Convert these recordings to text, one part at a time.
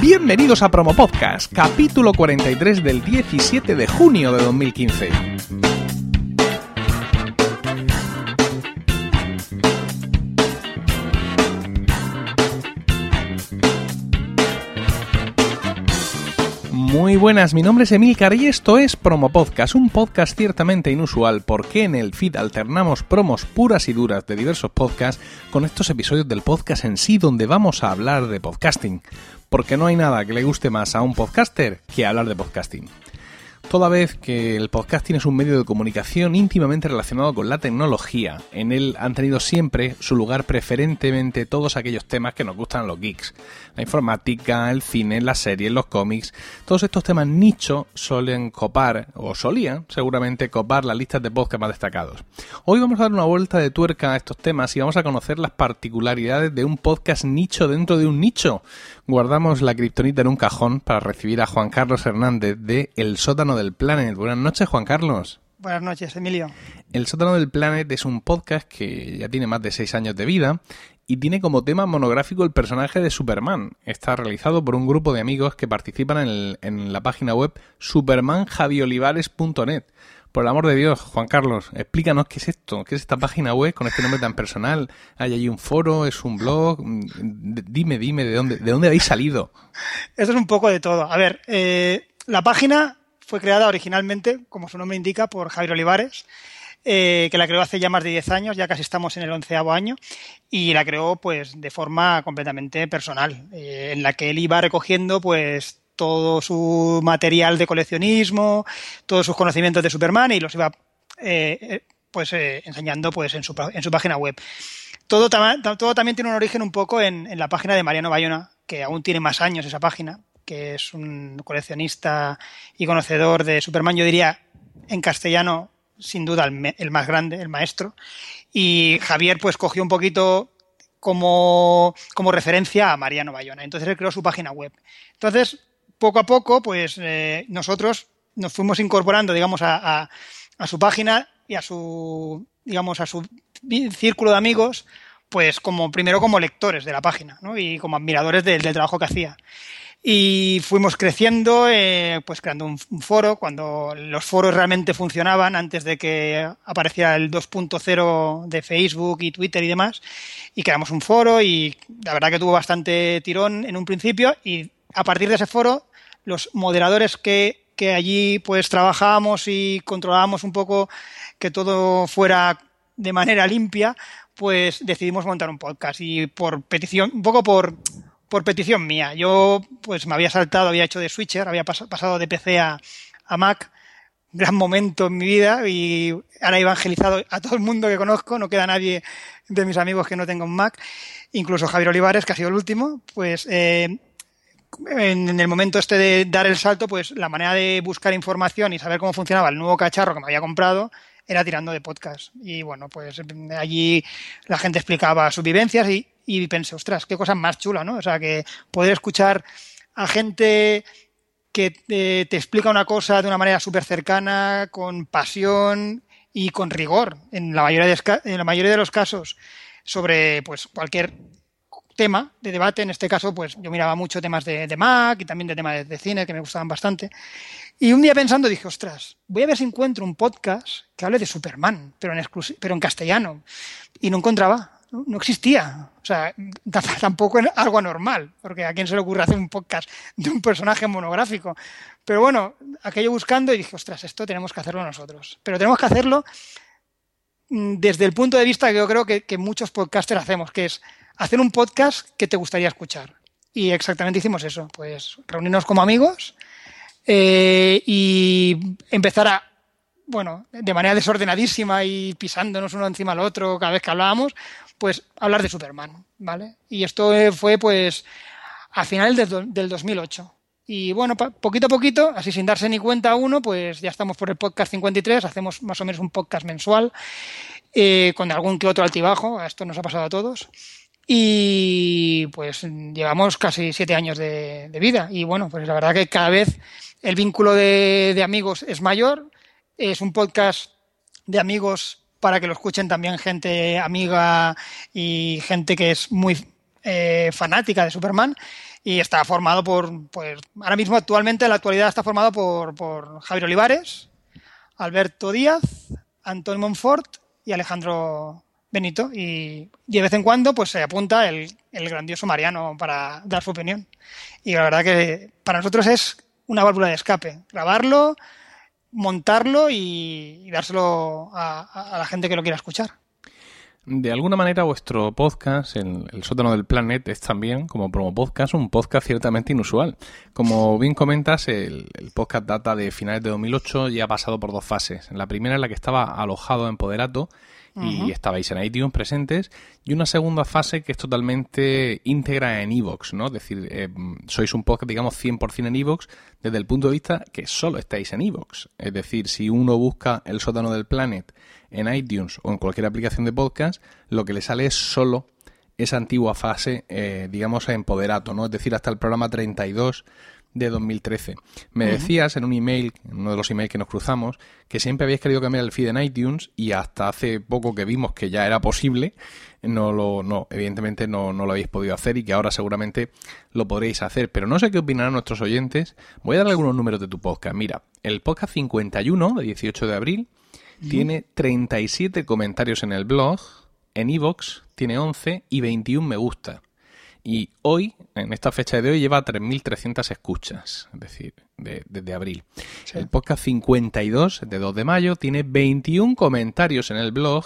Bienvenidos a Promo Podcast, capítulo 43 del 17 de junio de 2015. Muy buenas, mi nombre es Emilcar y esto es Promo Podcast, un podcast ciertamente inusual porque en el feed alternamos promos puras y duras de diversos podcasts con estos episodios del podcast en sí donde vamos a hablar de podcasting, porque no hay nada que le guste más a un podcaster que hablar de podcasting toda vez que el podcasting es un medio de comunicación íntimamente relacionado con la tecnología. En él han tenido siempre su lugar preferentemente todos aquellos temas que nos gustan los geeks. La informática, el cine, las series, los cómics. Todos estos temas nicho suelen copar, o solían seguramente copar las listas de podcast más destacados. Hoy vamos a dar una vuelta de tuerca a estos temas y vamos a conocer las particularidades de un podcast nicho dentro de un nicho. Guardamos la kriptonita en un cajón para recibir a Juan Carlos Hernández de El sótano del Planet. Buenas noches, Juan Carlos. Buenas noches, Emilio. El sótano del Planet es un podcast que ya tiene más de seis años de vida y tiene como tema monográfico el personaje de Superman. Está realizado por un grupo de amigos que participan en, la página web supermanjaviolivares.net. Por el amor de Dios, Juan Carlos, explícanos qué es esto, qué es esta página web con este nombre tan personal. ¿Hay allí un foro? ¿Es un blog? Dime, dime, ¿de dónde, de dónde habéis salido? Esto es un poco de todo. A ver, eh, la página fue creada originalmente, como su nombre indica, por Javier Olivares, eh, que la creó hace ya más de 10 años, ya casi estamos en el onceavo año, y la creó pues de forma completamente personal, eh, en la que él iba recogiendo pues todo su material de coleccionismo, todos sus conocimientos de Superman y los iba eh, pues enseñando pues en su, en su página web. Todo, también tiene un origen un poco en, en la página de Mariano Bayona, que aún tiene más años esa página, que es un coleccionista y conocedor de Superman, yo diría en castellano, sin duda, el, más grande, el maestro. Y Javier, pues cogió un poquito como, como referencia a Mariano Bayona. Entonces él creó su página web. Entonces, poco a poco, pues eh, nosotros nos fuimos incorporando, digamos, a, a, su página y a su, digamos, a su círculo de amigos, pues como primero como lectores de la página, ¿no? Y como admiradores del trabajo que hacía. Y fuimos creciendo, eh, pues creando un, foro, cuando los foros realmente funcionaban, antes de que apareciera el 2.0 de Facebook y Twitter y demás. Y creamos un foro y la verdad que tuvo bastante tirón en un principio. Y a partir de ese foro, los moderadores que, que allí pues trabajábamos y controlábamos un poco que todo fuera de manera limpia, pues decidimos montar un podcast. Y por petición, un poco por por petición mía. Yo pues me había saltado, había hecho de switcher, había pasado de PC a, Mac, gran momento en mi vida y ahora he evangelizado a todo el mundo que conozco, no queda nadie de mis amigos que no tenga un Mac, incluso Javier Olivares, que ha sido el último, pues eh, en el momento este de dar el salto, pues la manera de buscar información y saber cómo funcionaba el nuevo cacharro que me había comprado era tirando de podcast. Y bueno, pues allí la gente explicaba sus vivencias y, y pensé, ostras, qué cosa más chula, ¿no? O sea, que poder escuchar a gente que te, explica una cosa de una manera súper cercana, con pasión y con rigor, en la mayoría de, en la mayoría de los casos, sobre pues cualquier tema de debate. En este caso, pues yo miraba mucho temas de, Mac y también de temas de, cine que me gustaban bastante. Y un día pensando dije, ostras, voy a ver si encuentro un podcast que hable de Superman, pero en, pero en castellano. Y no encontraba no, existía. O sea, tampoco es algo anormal, porque a quién se le ocurre hacer un podcast de un personaje monográfico. Pero bueno, aquello buscando y dije, ostras, esto tenemos que hacerlo nosotros. Pero tenemos que hacerlo mm, desde el punto de vista que yo creo que, muchos podcasters hacemos, que es hacer un podcast que te gustaría escuchar. Y exactamente hicimos eso, pues reunirnos como amigos eh, y empezar a bueno, de manera desordenadísima y pisándonos uno encima del otro cada vez que hablábamos, pues hablar de Superman, ¿vale? Y esto fue pues a finales del, 2008. Y bueno, poquito a poquito, así sin darse ni cuenta uno, pues ya estamos por el podcast 53, hacemos más o menos un podcast mensual, eh, con algún que otro altibajo, esto nos ha pasado a todos. Y pues llevamos casi siete años de, vida. Y bueno, pues la verdad que cada vez el vínculo de amigos es mayor, es un podcast de amigos para que lo escuchen también gente amiga y gente que es muy eh, fanática de Superman. y está formado por, pues, ahora mismo actualmente en la actualidad está formado por, por Javier Olivares, Alberto Díaz, Antonio Monfort y Alejandro Benito. Y, de vez en cuando pues se apunta el, el grandioso Mariano para dar su opinión. Y la verdad que para nosotros es una válvula de escape. Grabarlo, montarlo y, dárselo a, la gente que lo quiera escuchar. De alguna manera vuestro podcast, el, el, sótano del planet, es también, como promo podcast, un podcast ciertamente inusual. Como bien comentas, el, el, podcast data de finales de 2008 y ha pasado por dos fases. La primera en la que estaba alojado en Poderato y estabais en iTunes presentes, y una segunda fase que es totalmente íntegra en Evox, ¿no? Es decir, eh, sois un podcast, digamos, 100% en Evox desde el punto de vista que solo estáis en Evox. Es decir, si uno busca el sótano del Planet en iTunes o en cualquier aplicación de podcast, lo que le sale es solo esa antigua fase, eh, digamos, en Poderato, ¿no? Es decir, hasta el programa 32 de 2013. Me decías en un email, en uno de los emails que nos cruzamos, que siempre habíais querido cambiar el feed en iTunes y hasta hace poco que vimos que ya era posible, no lo, no, evidentemente no, no lo habéis podido hacer y que ahora seguramente lo podréis hacer. Pero no sé qué opinarán nuestros oyentes. Voy a darle algunos números de tu podcast. Mira, el podcast 51 de 18 de abril tiene 37 comentarios en el blog, en iVoox tiene 11 y 21 me gusta. Y hoy, en esta fecha de hoy, lleva 3.300 escuchas, es decir, desde abril. El podcast 52, de 2 de mayo, tiene 21 comentarios en el blog,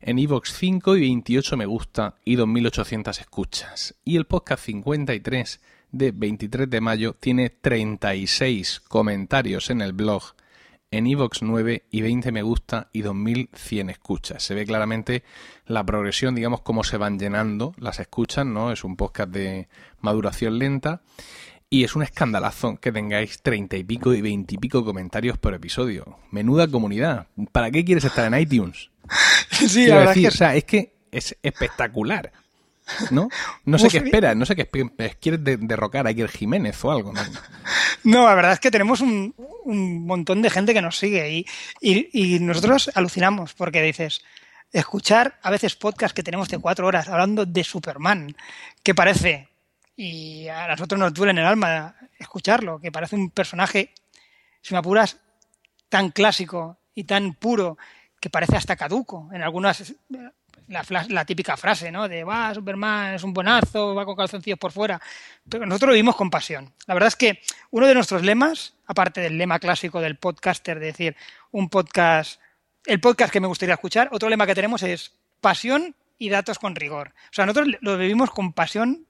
en iVoox 5 y 28 me gusta y 2.800 escuchas. Y el podcast 53, de 23 de mayo, tiene 36 comentarios en el blog, en iVoox 9 y 20 me gusta y 2100 escuchas. Se ve claramente la progresión, digamos, cómo se van llenando las escuchas, ¿no? Es un podcast de maduración lenta y es un escandalazo que tengáis 30 y pico y 20 y pico comentarios por episodio. Menuda comunidad. ¿Para qué quieres estar en iTunes? Sí, la verdad o sea, es que es espectacular. ¿No? No sé qué esperas, no sé qué quieres derrocar a Iker Jiménez o algo, ¿no? No, la verdad es que tenemos un, montón de gente que nos sigue y, nosotros alucinamos porque dices, escuchar a veces podcast que tenemos de cuatro horas hablando de Superman, que parece, y a nosotros nos duele en el alma escucharlo, que parece un personaje, si me apuras, tan clásico y tan puro que parece hasta caduco en algunas la, típica frase, ¿no? De, va, Superman es un buenazo, va con calzoncillos por fuera. Pero nosotros lo vimos con pasión. La verdad es que uno de nuestros lemas, aparte del lema clásico del podcaster, de decir, un podcast, el podcast que me gustaría escuchar, otro lema que tenemos es pasión y datos con rigor. O sea, nosotros lo vivimos con pasión,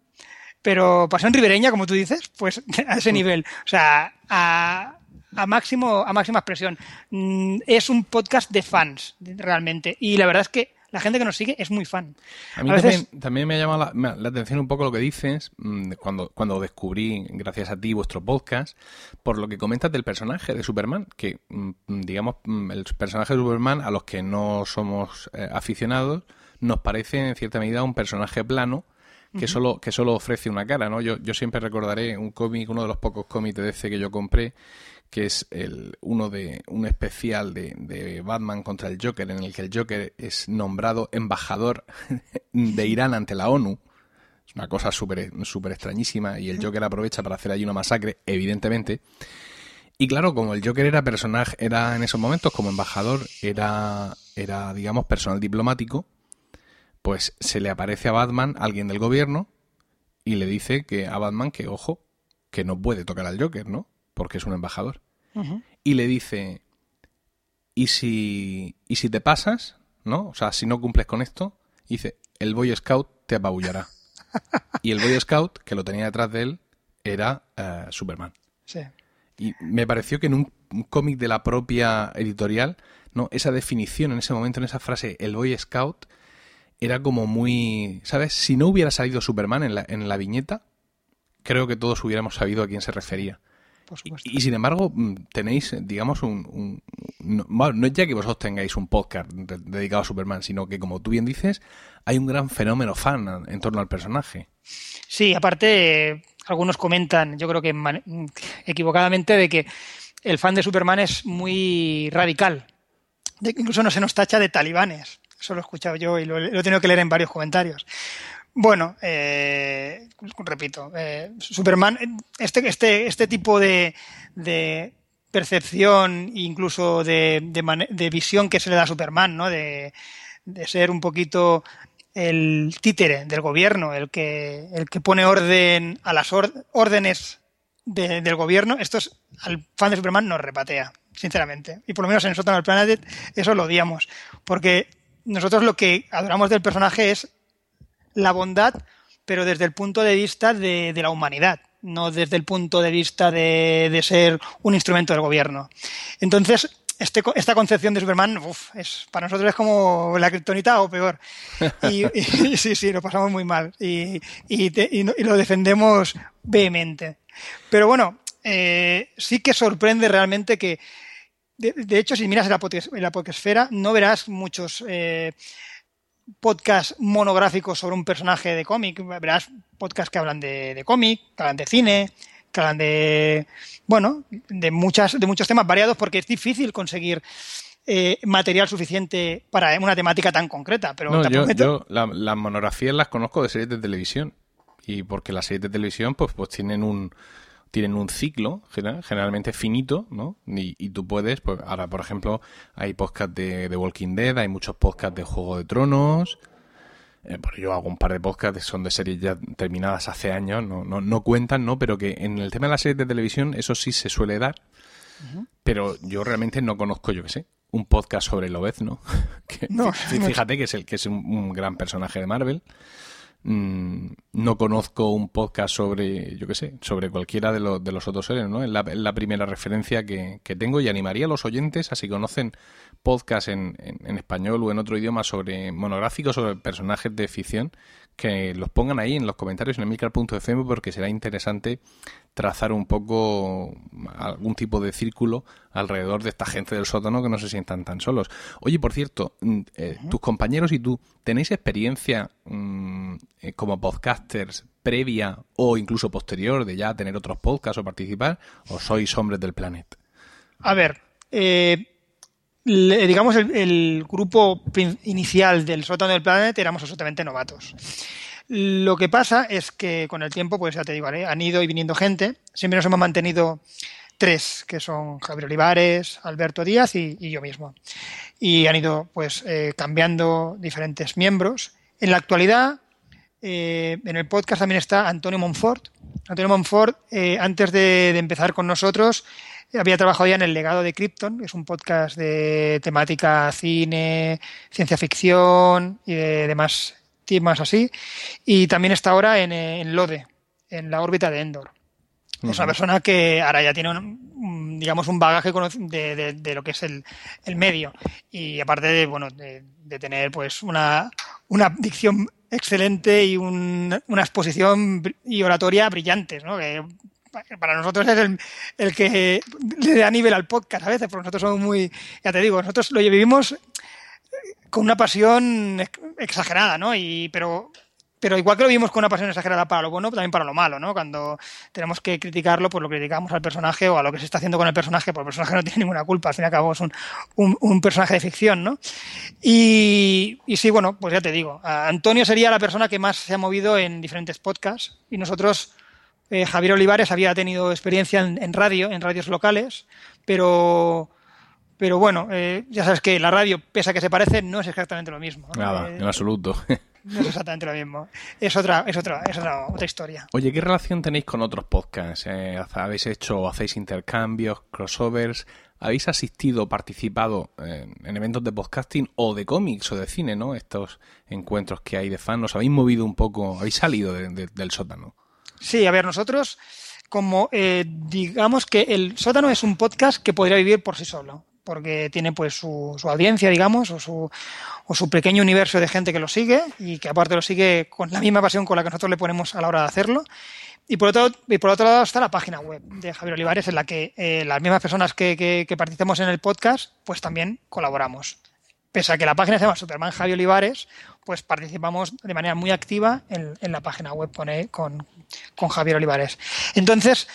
pero pasión ribereña, como tú dices, pues a ese nivel. O sea, a, a máximo a máxima expresión. Mm, es un podcast de fans, realmente. Y la verdad es que la gente que nos sigue es muy fan. A mí también, me ha llamado la, atención un poco lo que dices mm, cuando, cuando descubrí, gracias a ti, vuestro podcast, por lo que comentas del personaje de Superman, que, mm, digamos, mm, el personaje de Superman, a los que no somos eh, aficionados, nos parece en cierta medida un personaje plano que solo que solo ofrece una cara, ¿no? Yo, yo siempre recordaré un cómic, uno de los pocos cómics de DC que yo compré, que es el, uno de un especial de, de, Batman contra el Joker, en el que el Joker es nombrado embajador de Irán ante la ONU. Es una cosa súper super extrañísima y el Joker aprovecha para hacer ahí una masacre, evidentemente. Y claro, como el Joker era personaje, era en esos momentos como embajador, era, era digamos, personal diplomático, pues se le aparece a Batman alguien del gobierno y le dice que a Batman que, ojo, que no puede tocar al Joker, ¿no? porque es un embajador. Y le dice, ¿y si, ¿y si te pasas? ¿No? O sea, si no cumples con esto, dice, el Boy Scout te apabullará. y el Boy Scout, que lo tenía detrás de él, era eh, Superman. Sí. Y me pareció que en un, cómic de la propia editorial, ¿no? Esa definición en ese momento, en esa frase, el Boy Scout, era como muy. ¿Sabes? Si no hubiera salido Superman en la, en la viñeta, creo que todos hubiéramos sabido a quién se refería. Y, sin embargo, mm, tenéis, digamos, un... no, es ya que vosotros tengáis un podcast dedicado a Superman, sino que, como tú bien dices, hay un gran fenómeno fan en torno al personaje. Sí, aparte, algunos comentan, yo creo que equivocadamente, de que el fan de Superman es muy radical. De que incluso no se nos tacha de talibanes. Eso lo he escuchado yo y lo, he tenido que leer en varios comentarios. Bueno, eh, repito, eh, Superman, este, este, este tipo de, de percepción, incluso de, de, visión que se le da a Superman, ¿no? De, de ser un poquito el títere del gobierno, el que, el que pone orden a las órdenes del gobierno, esto es, al fan de Superman nos repatea, sinceramente. Y por lo menos en Sótano del Planet eso lo odiamos. Porque nosotros lo que adoramos del personaje es la bondad, pero desde el punto de vista de, la humanidad, no desde el punto de vista de, de ser un instrumento del gobierno. Entonces, este, esta concepción de Superman, es, para nosotros es como la criptonita o peor. Y, sí, sí, lo pasamos muy mal. Y, lo defendemos vehemente. Pero bueno, eh, sí que sorprende realmente que, de, hecho, si miras en la, podcast, no verás muchos eh, podcasts monográficos sobre un personaje de cómic. Verás podcasts que hablan de, de cómic, que hablan de cine, que hablan de bueno, de, muchas, de muchos temas variados porque es difícil conseguir eh, material suficiente para una temática tan concreta. Pero no, yo, las monografías las conozco de series de televisión y porque las series de televisión pues, pues tienen un tienen un ciclo generalmente finito, ¿no? Y, tú puedes, pues ahora por ejemplo hay podcasts de, de Walking Dead, hay muchos podcasts de Juego de Tronos, eh, yo hago un par de podcasts, son de series ya terminadas hace años, no, no, no, cuentan, ¿no? Pero que en el tema de las series de televisión eso sí se suele dar. Pero yo realmente no conozco, yo qué sé, un podcast sobre Lobezno. Que, no, fíjate que es el que es un gran personaje de Marvel. Mm, no conozco un podcast sobre, yo qué sé, sobre cualquiera de, los, de los otros seres, ¿no? Es la, primera referencia que, tengo y animaría a los oyentes a si conocen podcasts en, en, español o en otro idioma sobre monográficos sobre personajes de ficción, que los pongan ahí en los comentarios en emilcar.fm porque será interesante trazar un poco algún tipo de círculo alrededor de esta gente del sótano que no se sientan tan solos. Oye, por cierto, mm, eh, tus compañeros y tú, ¿tenéis experiencia mm, eh, como podcasters previa o incluso posterior de ya tener otros podcasts o participar? ¿O sois hombres del planeta? A ver, eh, digamos, el, grupo inicial del sótano del planeta éramos absolutamente novatos. Lo que pasa es que con el tiempo, pues ya te digo, han ido y viniendo gente. Siempre nos hemos mantenido tres, que son Javier Olivares, Alberto Díaz y, yo mismo. Y han ido pues eh, cambiando diferentes miembros. En la actualidad, eh, en el podcast también está Antonio Monfort. Antonio Monfort, eh, antes de, empezar con nosotros, había trabajado ya en El legado de Krypton, que es un podcast de temática cine, ciencia ficción y de demás temas así. Y también está ahora en, en Lode, en la órbita de Endor. Es una persona que ahora ya tiene un, digamos, un bagaje de, de, lo que es el, el, medio. Y aparte de, bueno, de, tener pues una, una dicción excelente y una exposición y oratoria brillantes, ¿no? Que para nosotros es el, que le da nivel al podcast a veces, porque nosotros somos muy, ya te digo, nosotros lo vivimos con una pasión exagerada, ¿no? Y, pero pero igual que lo vimos con una pasión exagerada para lo bueno, también para lo malo, ¿no? Cuando tenemos que criticarlo, pues lo criticamos al personaje o a lo que se está haciendo con el personaje, porque el personaje no tiene ninguna culpa, al fin y al cabo es un, un, personaje de ficción, ¿no? Y, sí, bueno, pues ya te digo, Antonio sería la persona que más se ha movido en diferentes podcasts y nosotros, eh, Javier Olivares había tenido experiencia en, radio, en radios locales, pero pero bueno, eh, ya sabes que la radio, pese a que se parece, no es exactamente lo mismo. Nada, eh, en absoluto. No es exactamente lo mismo. Es otra, es otra, es otra, otra historia. Oye, ¿qué relación tenéis con otros podcasts? Eh, ¿Habéis hecho, hacéis intercambios, crossovers? ¿Habéis asistido o participado en eventos de podcasting o de cómics o de cine, ¿no? Estos encuentros que hay de fans, ¿os habéis movido un poco, habéis salido del sótano? Sí, a ver, nosotros, como eh, digamos que el sótano es un podcast que podría vivir por sí solo porque tiene pues su, su audiencia, digamos, o su, o su, pequeño universo de gente que lo sigue y que aparte lo sigue con la misma pasión con la que nosotros le ponemos a la hora de hacerlo. Y por otro, y por otro lado está la página web de Javier Olivares, en la que eh, las mismas personas que, que, participamos en el podcast, pues también colaboramos. Pese a que la página se llama Superman Javier Olivares, pues participamos de manera muy activa en, la página web con, con, con Javier Olivares. Entonces,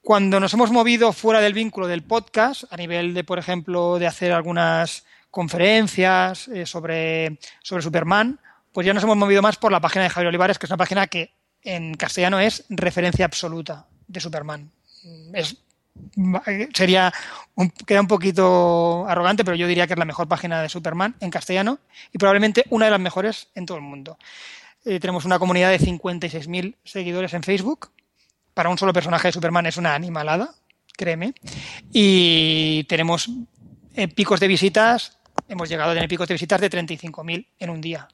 cuando nos hemos movido fuera del vínculo del podcast, a nivel de, por ejemplo, de hacer algunas conferencias eh, sobre, sobre Superman, pues ya nos hemos movido más por la página de Javier Olivares, que es una página que en castellano es referencia absoluta de Superman. Es, sería queda un poquito arrogante, pero yo diría que es la mejor página de Superman en castellano y probablemente una de las mejores en todo el mundo. Eh, tenemos una comunidad de 56.000 seguidores en Facebook. Para un solo personaje de Superman es una animalada, créeme. Y tenemos eh, picos de visitas, hemos llegado a tener picos de visitas de 35.000 en un día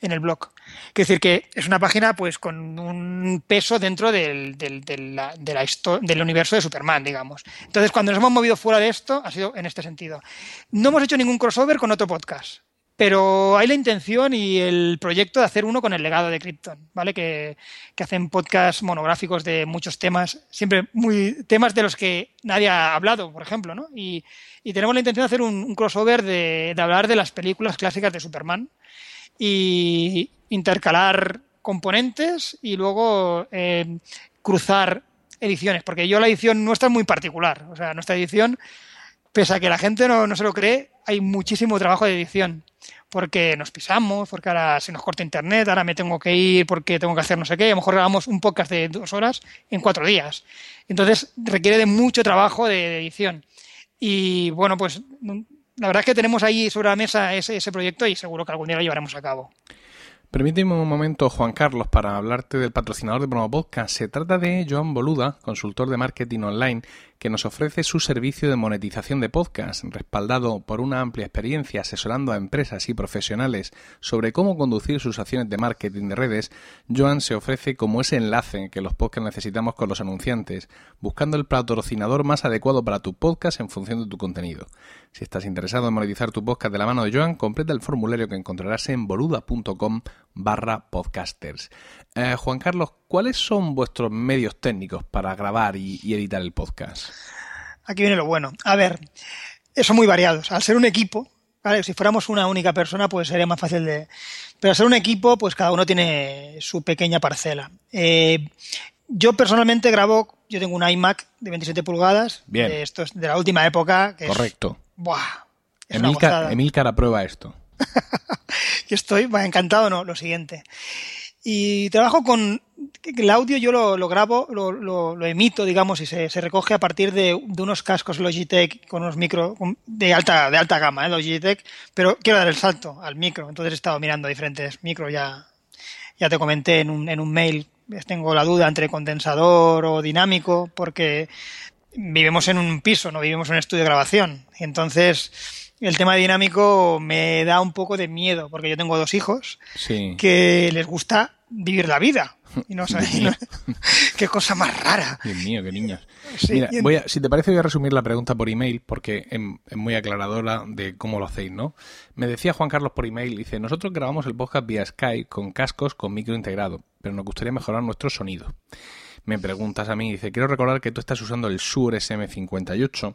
en el blog. Quiere decir que es una página pues con un peso dentro del, del, del universo de Superman, digamos. Entonces, cuando nos hemos movido fuera de esto, ha sido en este sentido. No hemos hecho ningún crossover con otro podcast. Pero hay la intención y el proyecto de hacer uno con el legado de Krypton, ¿vale? Que, que, hacen podcasts monográficos de muchos temas, siempre muy temas de los que nadie ha hablado, por ejemplo, ¿no? Y, y tenemos la intención de hacer un, un crossover de, de, hablar de las películas clásicas de Superman y intercalar componentes y luego eh, cruzar ediciones, porque yo la edición nuestra es muy particular, o sea, nuestra edición, pese a que la gente no, no se lo cree, hay muchísimo trabajo de edición, porque nos pisamos, porque ahora se nos corta internet, ahora me tengo que ir porque tengo que hacer no sé qué, a lo mejor grabamos un podcast de dos horas en cuatro días. Entonces requiere de mucho trabajo de, edición. Y bueno, pues la verdad es que tenemos ahí sobre la mesa ese, ese proyecto y seguro que algún día lo llevaremos a cabo. Permíteme un momento, Juan Carlos, para hablarte del patrocinador de Promo Podcast. Se trata de Joan Boluda, consultor de marketing online, que nos ofrece su servicio de monetización de podcast, respaldado por una amplia experiencia asesorando a empresas y profesionales sobre cómo conducir sus acciones de marketing de redes. Joan se ofrece como ese enlace que los podcasts necesitamos con los anunciantes, buscando el patrocinador más adecuado para tu podcast en función de tu contenido. Si estás interesado en monetizar tu podcast de la mano de Joan, completa el formulario que encontrarás en boluda.com barra podcasters. Eh, Juan Carlos, ¿cuáles son vuestros medios técnicos para grabar y, editar el podcast? Aquí viene lo bueno. A ver, son muy variados. Al ser un equipo, si fuéramos una única persona, pues sería más fácil de... Pero al ser un equipo, pues cada uno tiene su pequeña parcela. Eh, yo personalmente grabo, yo tengo un iMac de 27 pulgadas. Bien. esto es de la última época. Correcto. buah, Emilcar, aprueba esto. y estoy encantado, no, lo siguiente. Y trabajo con el audio, yo lo, grabo, lo, lo, emito, digamos, y se, se recoge a partir de, de, unos cascos Logitech con unos micro de alta, de alta gama, ¿eh? Logitech, pero quiero dar el salto al micro. Entonces he estado mirando diferentes micros, ya, ya te comenté en un, en un mail. Tengo la duda entre condensador o dinámico, porque vivimos en un piso, no vivimos en un estudio de grabación. Y entonces el tema dinámico me da un poco de miedo, porque yo tengo dos hijos que les gusta vivir la vida. Y no sabéis qué cosa más rara. Dios mío, qué niños. Mira, voy a, si te parece, voy a resumir la pregunta por email porque es, muy aclaradora de cómo lo hacéis, ¿no? Me decía Juan Carlos por email, dice, nosotros grabamos el podcast vía Skype con cascos con micro integrado, pero nos gustaría mejorar nuestro sonido. Me preguntas a mí, dice, quiero recordar que tú estás usando el Shure SM58 Mm,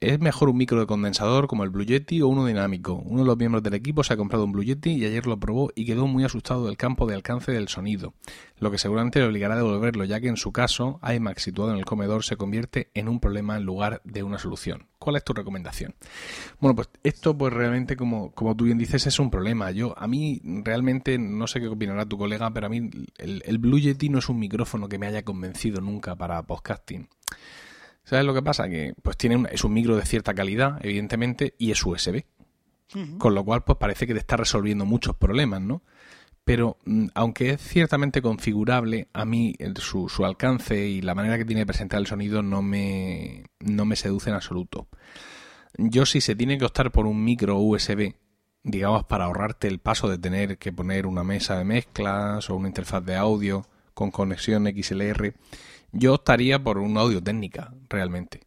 ¿Es mejor un micro de condensador como el Blue Yeti o uno dinámico? Uno de los miembros del equipo se ha comprado un Blue Yeti y ayer lo probó y quedó muy asustado del campo de alcance del sonido, lo que seguramente le obligará a devolverlo, ya que en su caso, iMac situado en el comedor se convierte en un problema en lugar de una solución. ¿Cuál es tu recomendación? Bueno, pues esto pues realmente como, como tú bien dices es un problema. Yo, a mí realmente, no sé qué opinará tu colega, pero a mí el, el Blue Yeti no es un micrófono que me haya convencido nunca para podcasting. ¿Sabes lo que pasa? Que pues tiene es un micro de cierta calidad, evidentemente, y es USB. Con lo cual, pues parece que te está resolviendo muchos problemas, ¿no? Pero mm, aunque es ciertamente configurable, a mí su, su, alcance y la manera que tiene de presentar el sonido no me, no me seduce en absoluto. Yo si se tiene que optar por un micro USB, digamos para ahorrarte el paso de tener que poner una mesa de mezclas o una interfaz de audio con conexión XLR, yo optaría por una audio técnica, realmente.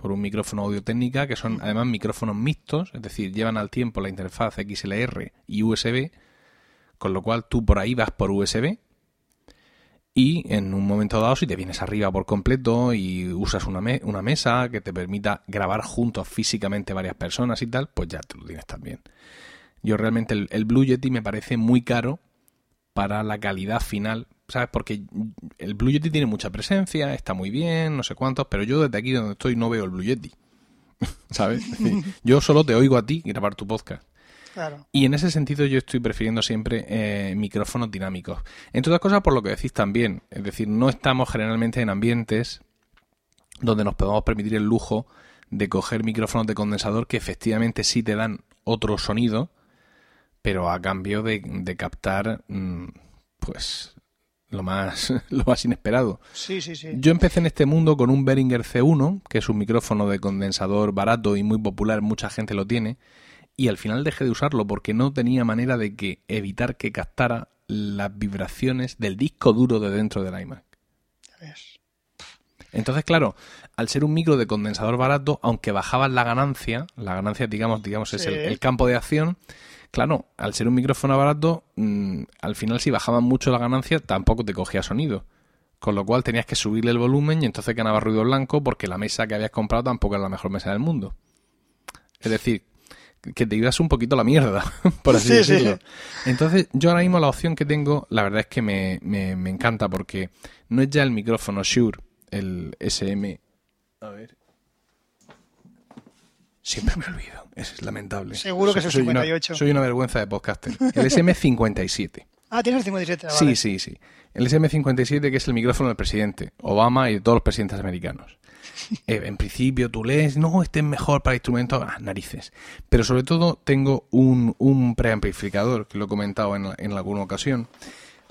Por un micrófono audio técnica, que son además micrófonos mixtos, es decir, llevan al tiempo la interfaz XLR y USB, con lo cual tú por ahí vas por USB. Y en un momento dado, si te vienes arriba por completo y usas una, una mesa que te permita grabar juntos físicamente varias personas y tal, pues ya te lo tienes también. Yo realmente el, el Blue Yeti me parece muy caro para la calidad final ¿sabes? Porque el Blue Yeti tiene mucha presencia, está muy bien, no sé cuántos, pero yo desde aquí donde estoy no veo el Blue Yeti. ¿Sabes? yo solo te oigo a ti grabar tu podcast. Y en ese sentido yo estoy prefiriendo siempre eh, micrófonos dinámicos. Entre otras cosas por lo que decís también. Es decir, no estamos generalmente en ambientes donde nos podemos permitir el lujo de coger micrófonos de condensador que efectivamente sí te dan otro sonido, pero a cambio de, captar, mm, pues, lo más, lo más inesperado. Sí, sí, sí. Yo empecé en este mundo con un Behringer C1, que es un micrófono de condensador barato y muy popular, mucha gente lo tiene, y al final dejé de usarlo porque no tenía manera de que evitar que captara las vibraciones del disco duro de dentro del iMac. Entonces, claro, al ser un micro de condensador barato, aunque bajabas la ganancia, la ganancia, digamos, digamos es el, campo de acción, claro, al ser un micrófono barato, mm, al final si bajaban mucho la ganancia, tampoco te cogía sonido. Con lo cual tenías que subirle el volumen y entonces ganaba ruido blanco porque la mesa que habías comprado tampoco era la mejor mesa del mundo. Es decir, que te ibas un poquito a la mierda, por así decirlo. Entonces, yo ahora mismo la opción que tengo, la verdad es que me, me, me encanta porque no es ya el micrófono Shure, el SM. A ver. Siempre me olvido, es lamentable. Seguro que es el 58. soy una vergüenza de podcaster. El SM57. Ah, tienes el 57. Sí, sí, sí. El SM57 que es el micrófono del presidente Obama y de todos los presidentes americanos. Eh, en principio tú lees, no, este es mejor para instrumentos, ah, narices. Pero sobre todo tengo un, un preamplificador, que lo he comentado en, en alguna ocasión,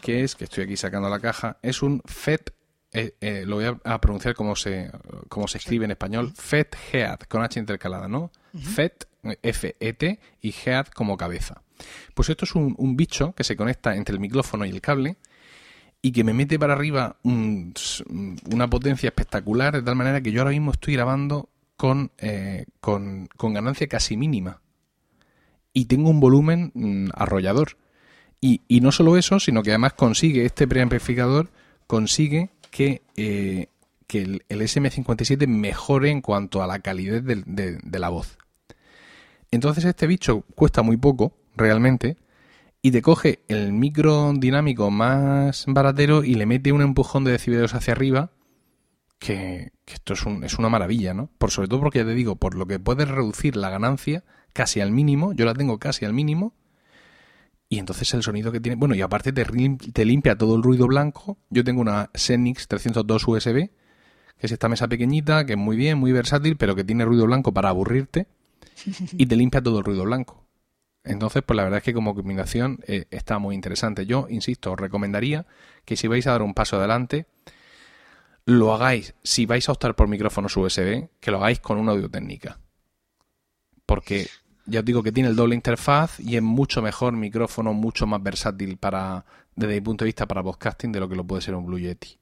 que es, que estoy aquí sacando la caja, es un FET eh, eh, lo voy a, pronunciar como se, como se escribe en español, FET Head, con H intercalada, ¿no? FET, F-E-T, y Head como cabeza. Pues esto es un, bicho que se conecta entre el micrófono y el cable y que me mete para arriba una potencia espectacular, de tal manera que yo ahora mismo estoy grabando con, eh, con, ganancia casi mínima. Y tengo un volumen mm, arrollador. Y, y no solo eso, sino que además consigue, este preamplificador consigue que, eh, que el, SM57 mejore en cuanto a la calidad de, la voz. Entonces este bicho cuesta muy poco, realmente, y te coge el micro dinámico más baratero y le mete un empujón de decibelios hacia arriba, que, esto es, es, una maravilla, ¿no? Por sobre todo porque ya te digo, por lo que puedes reducir la ganancia casi al mínimo, yo la tengo casi al mínimo, y entonces el sonido que tiene. Bueno, y aparte te, te limpia todo el ruido blanco. Yo tengo una Xenix 302 USB, que es esta mesa pequeñita, que es muy bien, muy versátil, pero que tiene ruido blanco para aburrirte. Y te limpia todo el ruido blanco. Entonces, pues la verdad es que como combinación eh, está muy interesante. Yo, insisto, os recomendaría que si vais a dar un paso adelante, lo hagáis, si vais a optar por micrófonos USB, que lo hagáis con una audio técnica. Porque ya os digo que tiene el doble interfaz y es mucho mejor micrófono, mucho más versátil para desde mi punto de vista para podcasting de lo que lo puede ser un Blue Yeti.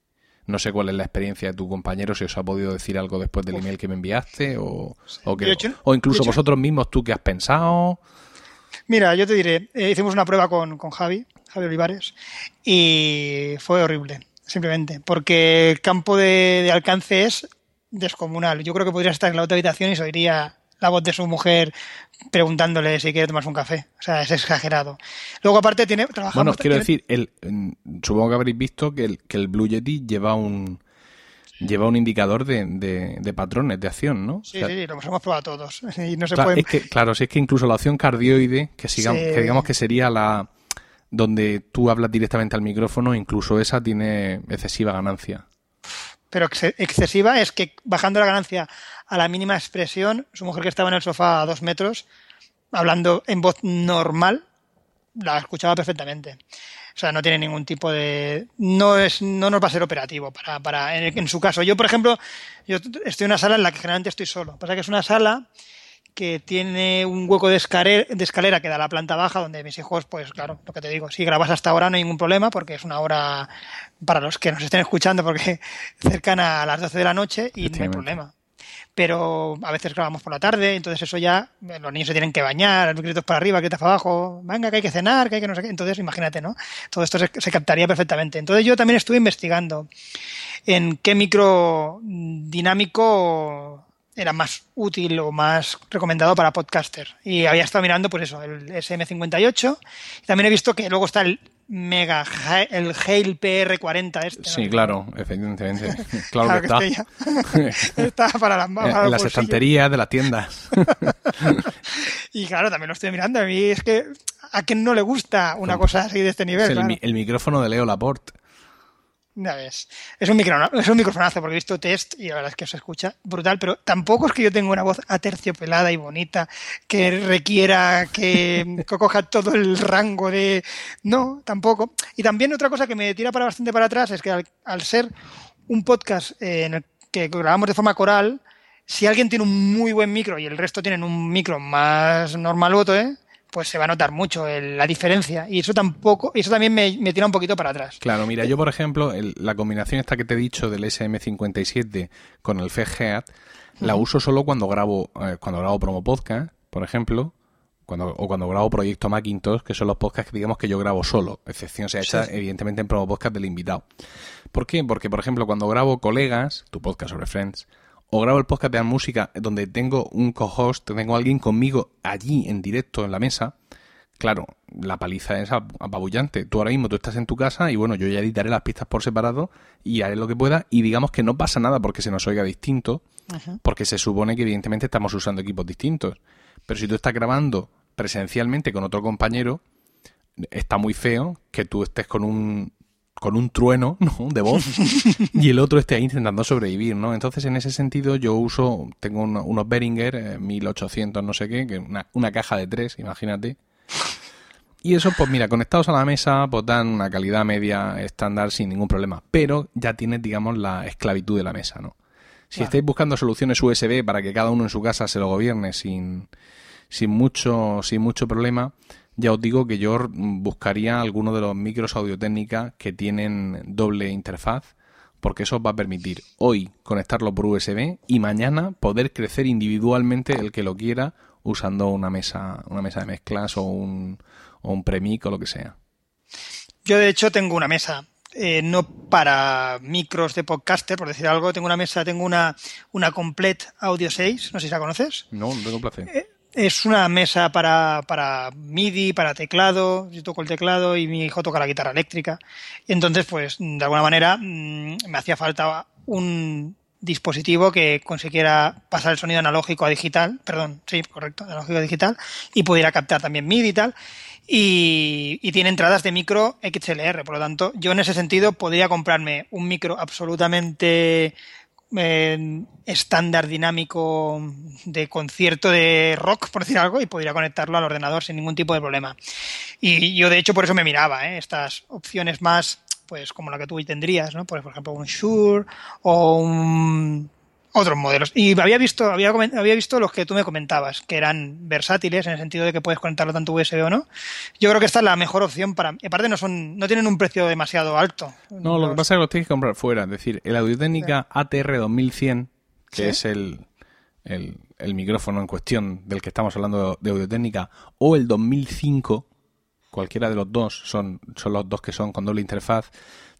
No sé cuál es la experiencia de tu compañero, si os ha podido decir algo después del email que me enviaste o, o, incluso vosotros mismos, tú que has pensado. Mira, yo te diré, eh, hicimos una prueba con, con Javi, Javi Olivares, y fue horrible, simplemente, porque el campo de, de alcance es descomunal. Yo creo que podría estar en la otra habitación y se oiría la voz de su mujer preguntándole si quiere tomarse un café. O sea, es exagerado. Luego, aparte, tiene. Bueno, quiero decir, el, supongo que habréis visto que el, que el Blue Yeti lleva un lleva un indicador de, de, patrones de acción, ¿no? Sí, sí, lo hemos probado todos. Y no se claro, es que, claro, si es que incluso la opción cardioide, que, sigamos, que digamos que sería la donde tú hablas directamente al micrófono, incluso esa tiene excesiva ganancia. Pero excesiva es que bajando la ganancia a la mínima expresión, su mujer que estaba en el sofá a dos metros, hablando en voz normal, la escuchaba perfectamente. O sea, no tiene ningún tipo de. No es, no nos va a ser operativo para, para en, su caso. Yo, por ejemplo, yo estoy en una sala en la que generalmente estoy solo. Pasa que es una sala que tiene un hueco de escalera, de escalera que da a la planta baja, donde mis hijos, pues claro, lo que te digo, si grabas hasta ahora no hay ningún problema, porque es una hora para los que nos estén escuchando, porque cercana a las 12 de la noche y no hay problema pero a veces grabamos por la tarde, entonces eso ya, los niños se tienen que bañar, gritos para arriba, gritos para abajo, venga, que hay que cenar, que hay que no sé qué, entonces imagínate, ¿no? Todo esto se, captaría perfectamente. Entonces yo también estuve investigando en qué micro dinámico era más útil o más recomendado para podcaster. Y había estado mirando, pues eso, el SM58. Y también he visto que luego está el mega, el Hail PR40 este. Sí, claro, efectivamente. Claro, que está. está para las En, en las estanterías de las tiendas. y claro, también lo estoy mirando. A mí es que a quien no le gusta una cosa así de este nivel. Es el, el micrófono de Leo Laporte. Ya ves. Es un, micro, es un microfonazo, porque he visto test y la verdad es que se escucha brutal, pero tampoco es que yo tenga una voz aterciopelada y bonita que requiera que, coja todo el rango de... No, tampoco. Y también otra cosa que me tira para bastante para atrás es que al, ser un podcast eh, en el que grabamos de forma coral, si alguien tiene un muy buen micro y el resto tienen un micro más normal ¿eh? Pues se va a notar mucho la diferencia. Y eso tampoco, eso también me, tira un poquito para atrás. Claro, mira, yo por ejemplo, la combinación esta que te he dicho del SM57 con el FGEAT, la uso solo cuando grabo, eh, cuando grabo promo podcast, por ejemplo, cuando, o cuando grabo proyecto Macintosh, que son los podcasts que digamos que yo grabo solo, excepción se ha hecha evidentemente en promo podcast del invitado. ¿Por qué? Porque, por ejemplo, cuando grabo colegas, tu podcast sobre Friends, o grabo el podcast de música donde tengo un co-host, tengo alguien conmigo allí en directo en la mesa, claro, la paliza es apabullante. Tú ahora mismo tú estás en tu casa y bueno, yo ya editaré las pistas por separado y haré lo que pueda y digamos que no pasa nada porque se nos oiga distinto, porque se supone que evidentemente estamos usando equipos distintos. Pero si tú estás grabando presencialmente con otro compañero, está muy feo que tú estés con un con un trueno ¿no? de voz y el otro esté ahí intentando sobrevivir, ¿no? Entonces, en ese sentido, yo uso, tengo unos Behringer 1800 eh, no sé qué, que una, una caja de tres, imagínate. Y eso, pues mira, conectados a la mesa, pues dan una calidad media estándar sin ningún problema. Pero ya tienes, digamos, la esclavitud de la mesa, ¿no? Si estáis buscando soluciones USB para que cada uno en su casa se lo gobierne sin, sin, mucho, sin mucho problema, ya os digo que yo buscaría alguno de los micros audio técnica que tienen doble interfaz, porque eso os va a permitir hoy conectarlo por USB y mañana poder crecer individualmente el que lo quiera usando una mesa, una mesa de mezclas o un, o un premic o lo que sea. Yo de hecho tengo una mesa eh, no para micros de podcaster, por decir algo, tengo una mesa, tengo una, una Complete Audio 6, no sé si la conoces. No, no tengo placer. Eh, es una mesa para, para MIDI, para teclado. Yo toco el teclado y mi hijo toca la guitarra eléctrica. Entonces, pues, de alguna manera, mm, me hacía falta un dispositivo que consiguiera pasar el sonido analógico a digital, perdón, sí, correcto, analógico a digital, y pudiera captar también MIDI y tal. Y, y, tiene entradas de micro XLR, por lo tanto, yo en ese sentido podría comprarme un micro absolutamente estándar dinámico de concierto de rock, por decir algo, y podría conectarlo al ordenador sin ningún tipo de problema. Y yo, de hecho, por eso me miraba ¿eh? estas opciones más, pues como la que tú tendrías, ¿no? Pues, por ejemplo, un Shure o un otros modelos. Y había visto, había, había visto los que tú me comentabas, que eran versátiles en el sentido de que puedes conectarlo tanto USB o no. Yo creo que esta es la mejor opción para. Aparte, no son, no tienen un precio demasiado alto. No, lo que pasa es que los tienes que comprar fuera. Es decir, el Audio Técnica ATR 2100, que es el, el, el, micrófono en cuestión del que estamos hablando de Audio Técnica, o el 2005, cualquiera de los dos, son, son los dos que son con doble interfaz,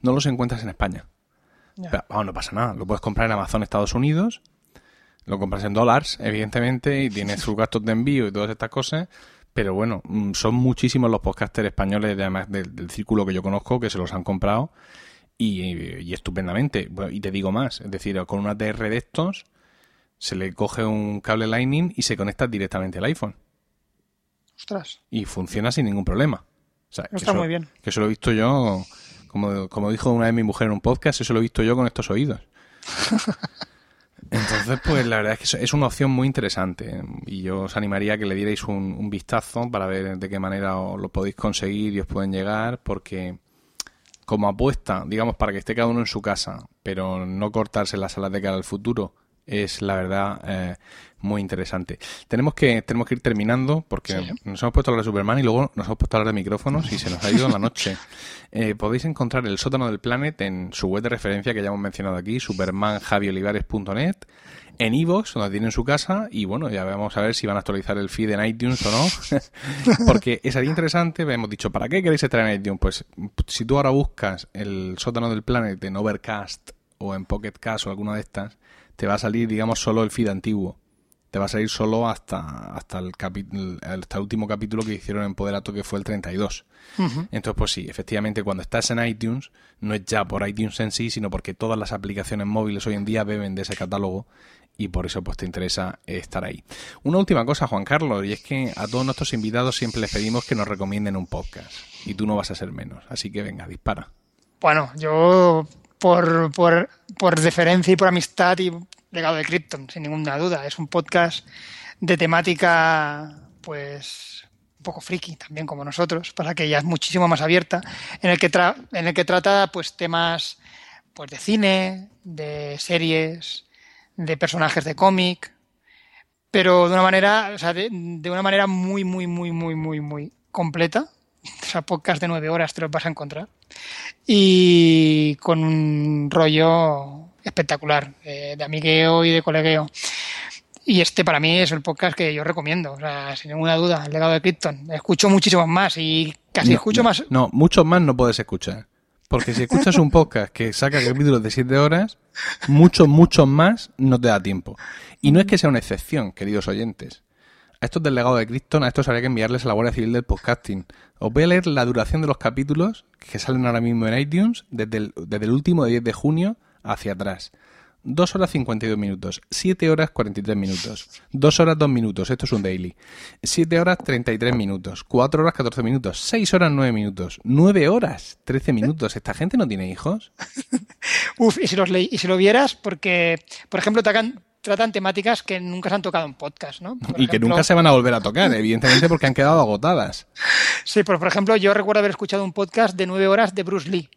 no los encuentras en España no pasa nada. Lo puedes comprar en Amazon Estados Unidos. Lo compras en dólares, evidentemente, y tienes sus gastos de envío y todas estas cosas. Pero bueno, mm, son muchísimos los podcasters españoles, además del, círculo que yo conozco, que se los han comprado y, estupendamente. y te digo más, es decir, con una TR de estos, se le coge un cable Lightning y se conecta directamente al iPhone. Ostras. Y funciona sin ningún problema. Está muy bien. Que eso lo he visto yo como, como dijo una vez mi mujer en un podcast, eso lo he visto yo con estos oídos. Entonces, pues la verdad es que es una opción muy interesante y yo os animaría a que le dierais un, vistazo para ver de qué manera lo podéis conseguir y os pueden llegar, porque como apuesta, digamos, para que esté cada uno en su casa, pero no cortarse las salas de cara al futuro, es la verdad eh, muy interesante. Tenemos que, tenemos que ir terminando porque nos hemos puesto a hablar de Superman y luego nos hemos puesto a hablar de micrófonos y se nos ha ido la noche. Eh, podéis encontrar el sótano del Planet en su web de referencia que ya hemos mencionado aquí, supermanjaviolivares.net, en iVoox, donde tienen su casa, y bueno, ya vamos a ver si van a actualizar el feed en iTunes o no, porque sería interesante, hemos dicho, ¿para qué queréis entrar en iTunes? Pues si tú ahora buscas el sótano del Planet en Overcast o en Pocket Cast o alguna de estas, te va a salir, digamos, solo el feed antiguo te va a salir solo hasta, hasta, el, hasta el último capítulo que hicieron en Poderato, que fue el 32. Entonces, pues sí, efectivamente, cuando estás en iTunes, no es ya por iTunes en sí, sino porque todas las aplicaciones móviles hoy en día beben de ese catálogo y por eso pues te interesa estar ahí. Una última cosa, Juan Carlos, y es que a todos nuestros invitados siempre les pedimos que nos recomienden un podcast y tú no vas a ser menos, así que venga, dispara. Bueno, yo por, por, por deferencia y por amistad y legado de Krypton, sin ninguna duda, es un podcast de temática pues un poco friki también como nosotros, para que ella es muchísimo más abierta, en el que, en el que trata pues temas pues de cine, de series, de personajes de cómic, pero de una manera, o sea, de, una manera muy, muy, muy, muy, muy, muy completa. O sea, podcast de nueve horas te los vas a encontrar. Y con un rollo espectacular, eh, de amigueo y de colegueo. Y este para mí es el podcast que yo recomiendo, o sea, sin ninguna duda, el legado de Krypton. Escucho muchísimos más y casi escucho más. No, muchos más no puedes escuchar. Porque si escuchas un podcast que saca capítulos de 7 horas, muchos, muchos más no te da tiempo. Y no es que sea una excepción, queridos oyentes. A estos del legado de Krypton, a estos habría que enviarles a la Guardia Civil del Podcasting. Os voy a leer la duración de los capítulos que salen ahora mismo en iTunes desde el, desde el último de 10 de junio hacia atrás. 2 horas 52 minutos, 7 horas 43 minutos, 2 horas 2 minutos, esto es un daily, 7 horas 33 minutos, 4 horas 14 minutos, 6 horas 9 minutos, 9 horas 13 minutos. ¿Esta gente no tiene hijos? Uf, y si, los leí, y si lo vieras, porque, por ejemplo, tratan temáticas que nunca se han tocado en podcast, ¿no? y que nunca se van a volver a tocar, evidentemente porque han quedado agotadas. Sí, pero por ejemplo, yo recuerdo haber escuchado un podcast de 9 horas de Bruce Lee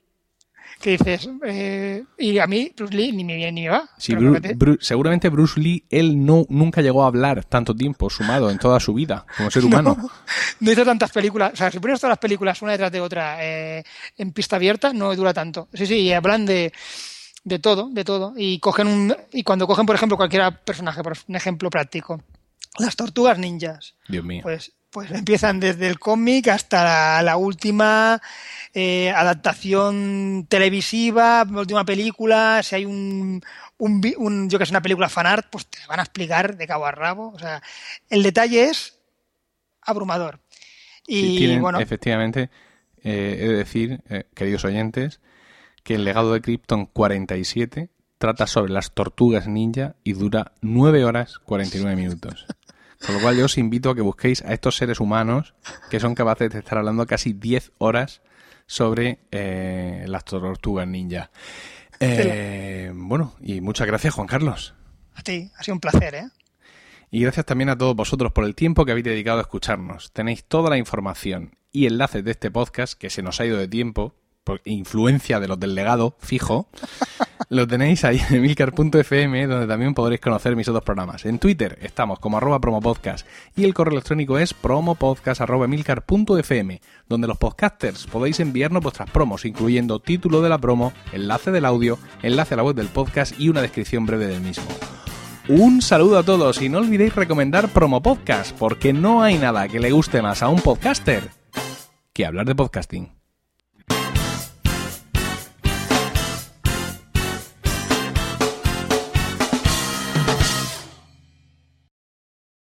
que dices, eh, y a mí Bruce Lee ni me viene ni me va. seguramente Bruce Lee, él no, nunca llegó a hablar tanto tiempo sumado en toda su vida como ser humano. No, hizo tantas películas, o sea, si pones todas las películas una detrás de otra eh, en pista abierta, no dura tanto. Sí, sí, y hablan de, de todo, de todo. Y cogen un, y cuando cogen, por ejemplo, cualquier personaje, por un ejemplo práctico, las tortugas ninjas. Dios mío. Pues, pues empiezan desde el cómic hasta la última eh, adaptación televisiva, última película, si hay un, un, yo que sé, una película fanart, pues te van a explicar de cabo a rabo. O sea, el detalle es abrumador. Y bueno. Efectivamente, eh, he de decir, eh, queridos oyentes, que el legado de Krypton 47 trata sobre las tortugas ninja y dura 9 horas 49 minutos. Con lo cual yo os invito a que busquéis a estos seres humanos que son capaces de estar hablando casi 10 horas sobre eh, las tortugas ninja. Eh, bueno, y muchas gracias, Juan Carlos. A ti, ha sido un placer, ¿eh? Y gracias también a todos vosotros por el tiempo que habéis dedicado a escucharnos. Tenéis toda la información y enlaces de este podcast que se nos ha ido de tiempo, influencia de los del legado fijo, lo tenéis ahí en emilcar.fm, donde también podréis conocer mis otros programas. En Twitter estamos como arroba promopodcast y el correo electrónico es promopodcast.emilcar.fm, donde los podcasters podéis enviarnos vuestras promos, incluyendo título de la promo, enlace del audio, enlace a la web del podcast y una descripción breve del mismo. Un saludo a todos y no olvidéis recomendar Promo Podcast, porque no hay nada que le guste más a un podcaster que hablar de podcasting.